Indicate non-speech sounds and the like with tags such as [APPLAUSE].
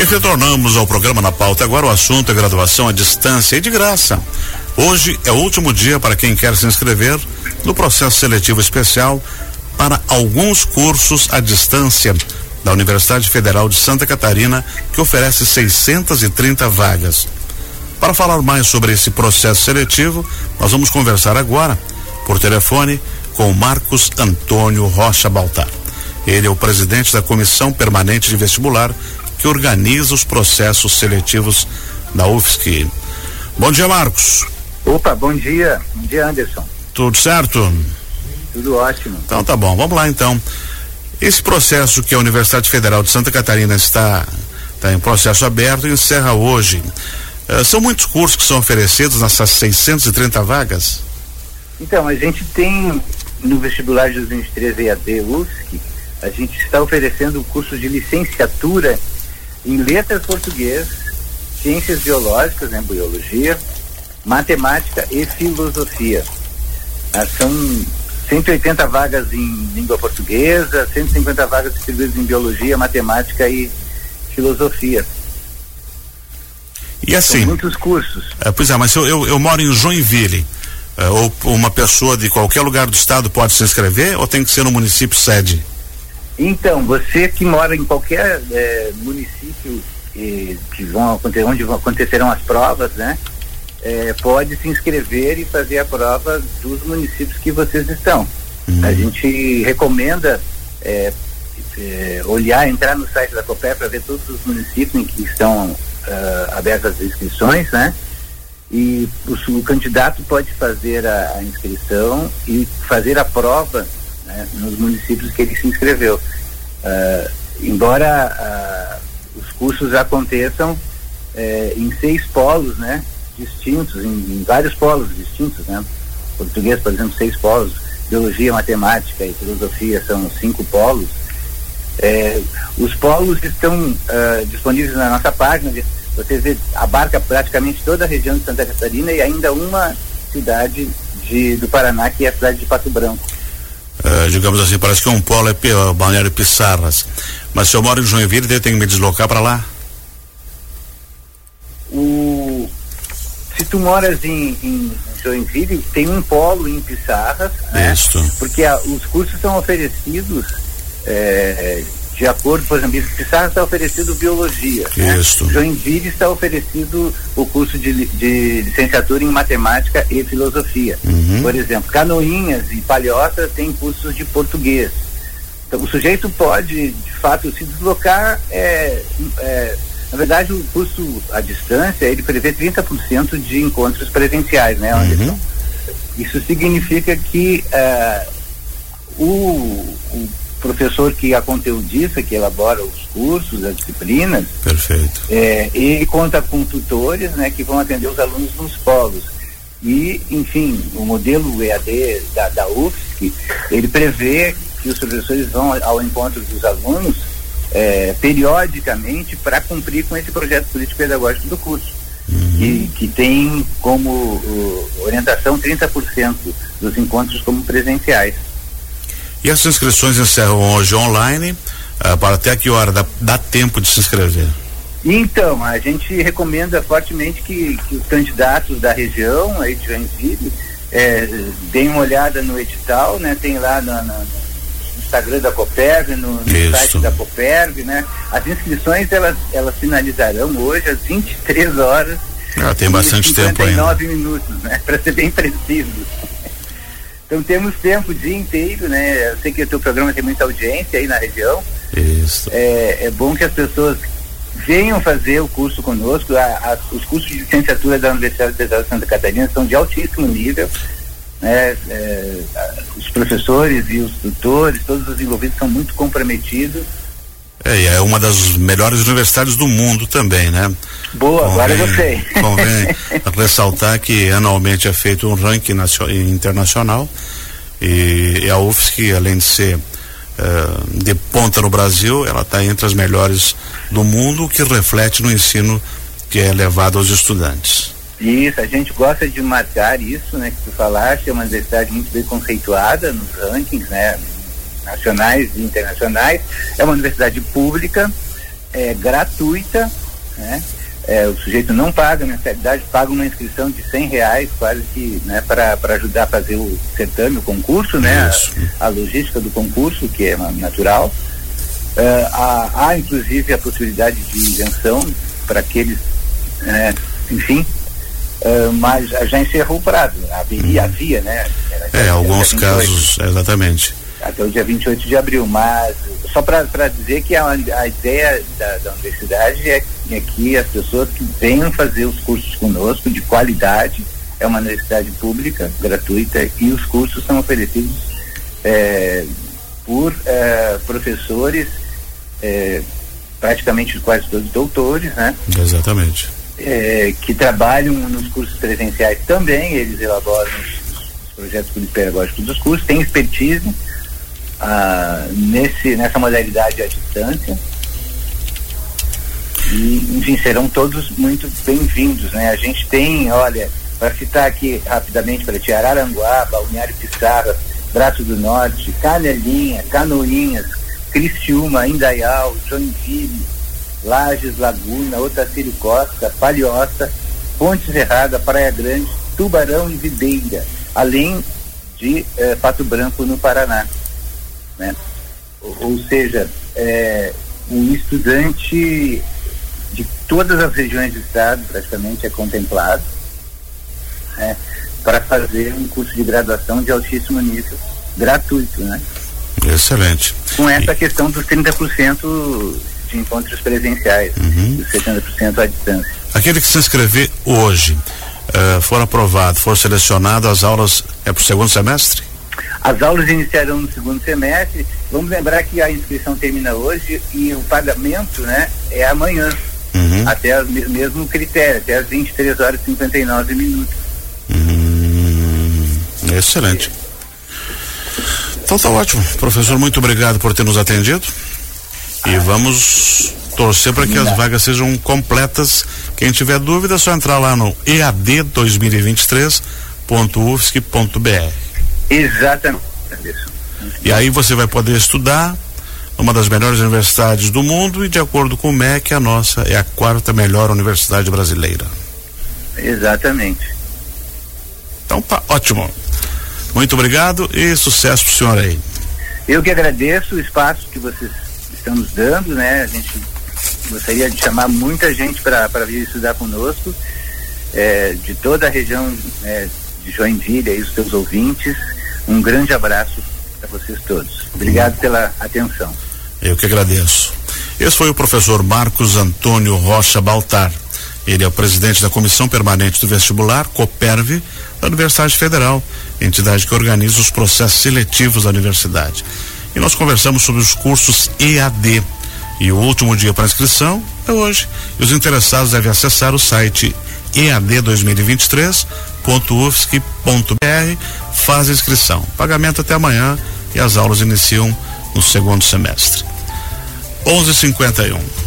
E retornamos ao programa na pauta. Agora o assunto é graduação à distância e de graça. Hoje é o último dia para quem quer se inscrever no processo seletivo especial para alguns cursos à distância da Universidade Federal de Santa Catarina, que oferece 630 vagas. Para falar mais sobre esse processo seletivo, nós vamos conversar agora por telefone com Marcos Antônio Rocha Baltar. Ele é o presidente da Comissão Permanente de Vestibular que organiza os processos seletivos da UFSC. Bom dia, Marcos. Opa, bom dia. Bom dia, Anderson. Tudo certo? Tudo ótimo. Então tá bom, vamos lá então. Esse processo que a Universidade Federal de Santa Catarina está, está em processo aberto encerra hoje. Uh, são muitos cursos que são oferecidos nessas 630 vagas? Então, a gente tem no vestibular de 2023 EAD UFSC, a gente está oferecendo cursos de licenciatura em letras português, ciências biológicas, né, biologia, matemática e filosofia. Ah, são 180 vagas em língua portuguesa, 150 vagas distribuídas em biologia, matemática e filosofia. E assim. São muitos cursos. É, pois é, mas eu, eu, eu moro em Joinville. É, ou uma pessoa de qualquer lugar do estado pode se inscrever ou tem que ser no município sede? Então, você que mora em qualquer é, município eh, que vão acontecer, onde vão, acontecerão as provas, né? É, pode se inscrever e fazer a prova dos municípios que vocês estão. Uhum. A gente recomenda é, é, olhar, entrar no site da COPE para ver todos os municípios em que estão uh, abertas as inscrições, né? E o, o candidato pode fazer a, a inscrição e fazer a prova né, nos municípios que ele se inscreveu. Uh, embora uh, os cursos aconteçam uh, em seis polos, né, distintos, em, em, vários polos distintos, né, português, por exemplo, seis polos, biologia, matemática e filosofia são cinco polos. Eh, os polos estão disponíveis na nossa página. Você vê, abarca praticamente toda a região de Santa Catarina e ainda uma cidade de, do Paraná, que é a cidade de Pato Branco. Uh, digamos assim, parece que um polo é uh, Balneário Pissarras. Mas se eu moro em Joinville, eu tenho que me deslocar para lá? O, se tu moras em, em Joinville, tem um polo em Pissarras. Né? Porque a, os cursos são oferecidos é, de acordo, por exemplo, Pissarra está oferecido biologia. Isso. Né? Joinville está oferecido o curso de, de, licenciatura em matemática e filosofia. Uhum. Por exemplo, Canoinhas e Palhoça tem cursos de português. Então, o sujeito pode, de fato, se deslocar. É, é, na verdade, o curso à distância ele prevê 30% de encontros presenciais, né, Anderson? Uhum. Isso significa que uh, o, o professor que é conteudista, que elabora os cursos, as disciplinas. Perfeito. É, ele conta com tutores, né, que vão atender os alunos nos polos. E, enfim, o modelo EAD da, da UFSC, ele prevê que os professores vão ao encontro dos alunos é, periodicamente para cumprir com esse projeto político-pedagógico do curso. Uhum. E que tem como uh, orientação 30% dos encontros como presenciais. E as inscrições encerram hoje online. Uh, para até que hora dá, dá, tempo de se inscrever? Então, a gente recomenda fortemente que, que os candidatos da região aí de Joinville é, deem uma olhada no edital, né? Tem lá no, no Instagram da Coperv, no, no site da Coperv, né? As inscrições elas, elas finalizarão hoje às 23 horas. Ah, tem bastante tempo ainda. 59 minutos, né? [LAUGHS] Para ser bem preciso. Então temos tempo o dia inteiro, né? Eu sei que o teu programa tem muita audiência aí na região. Isso. É, é bom que as pessoas venham fazer o curso conosco. A, a, os cursos de licenciatura da Universidade Federal de Santa Catarina são de altíssimo nível. Né? É, os professores e os tutores, todos os envolvidos são muito comprometidos. É, e é uma das melhores universidades do mundo também, né? Boa, convém, agora gostei. Convém [LAUGHS] ressaltar que anualmente é feito um ranking internacional e, e a UFSC, além de ser uh, de ponta no Brasil, ela está entre as melhores do mundo, o que reflete no ensino que é levado aos estudantes. Isso, a gente gosta de marcar isso, né, que tu falaste, é uma universidade muito bem conceituada nos rankings, né, nacionais e internacionais. É uma universidade pública é gratuita, né? É, o sujeito não paga mensalidade, paga uma inscrição de cem reais, quase que, né, para ajudar a fazer o certame, o concurso, né, a, a, logística do concurso, que é natural. Uh, há, há, inclusive, a possibilidade de isenção para aqueles, né, enfim, uh, mas já encerrou o prazo. Havia, uhum. havia né? Era, é, alguns casos, exatamente. Até o dia 28 de abril, mas só para dizer que a, a ideia da, da universidade é, que as pessoas que venham fazer os cursos conosco de qualidade, é uma universidade pública, gratuita, e os cursos são oferecidos é, por é, professores, é, praticamente quase todos doutores, né? Exatamente. É, que trabalham nos cursos presenciais também, eles elaboram os, os projetos pedagógicos dos cursos, têm expertise ah, nesse, nessa modalidade à distância. E, enfim, serão todos muito bem-vindos, né? A gente tem, olha, para citar aqui rapidamente para ti, Araranguá, Balneário Pissarra, Braço do Norte, Canelinha, Canoinhas, Criciúma, Indaial, Joinville, Lages, Laguna, Otacílio Costa, Palhoça, Ponte Serrada, Praia Grande, Tubarão e Videira, além de eh, Pato Branco no Paraná. Né? Ou, ou seja, é, um estudante de todas as regiões do estado praticamente é contemplado né, para fazer um curso de graduação de altíssimo nível gratuito, né? Excelente. Com essa e... questão dos 30% de encontros presenciais, uhum. dos 70% à distância. Aquele que se inscrever hoje, uh, for aprovado, for selecionado, as aulas é para o segundo semestre? As aulas iniciarão no segundo semestre. Vamos lembrar que a inscrição termina hoje e o pagamento, né, é amanhã. Uhum. Até o mesmo critério, até as 23 horas e 59 minutos. Uhum. Excelente. Então tá ótimo. Professor, muito obrigado por ter nos atendido. E vamos torcer para que as vagas sejam completas. Quem tiver dúvida é só entrar lá no ead2023.ufsc.br. Exatamente. E aí você vai poder estudar uma das melhores universidades do mundo e de acordo com o MEC, a nossa é a quarta melhor universidade brasileira. Exatamente. Então tá ótimo. Muito obrigado e sucesso pro senhor aí. Eu que agradeço o espaço que vocês estão nos dando, né? A gente gostaria de chamar muita gente para vir estudar conosco, é, de toda a região é, de Joinville e os seus ouvintes. Um grande abraço para vocês todos. Obrigado pela atenção. Eu que agradeço. Esse foi o professor Marcos Antônio Rocha Baltar. Ele é o presidente da Comissão Permanente do Vestibular, COPERV, da Universidade Federal, entidade que organiza os processos seletivos da universidade. E nós conversamos sobre os cursos EAD. E o último dia para inscrição é hoje. E os interessados devem acessar o site ead2023.ufsc.br faz inscrição. Pagamento até amanhã e as aulas iniciam no segundo semestre. 11:51.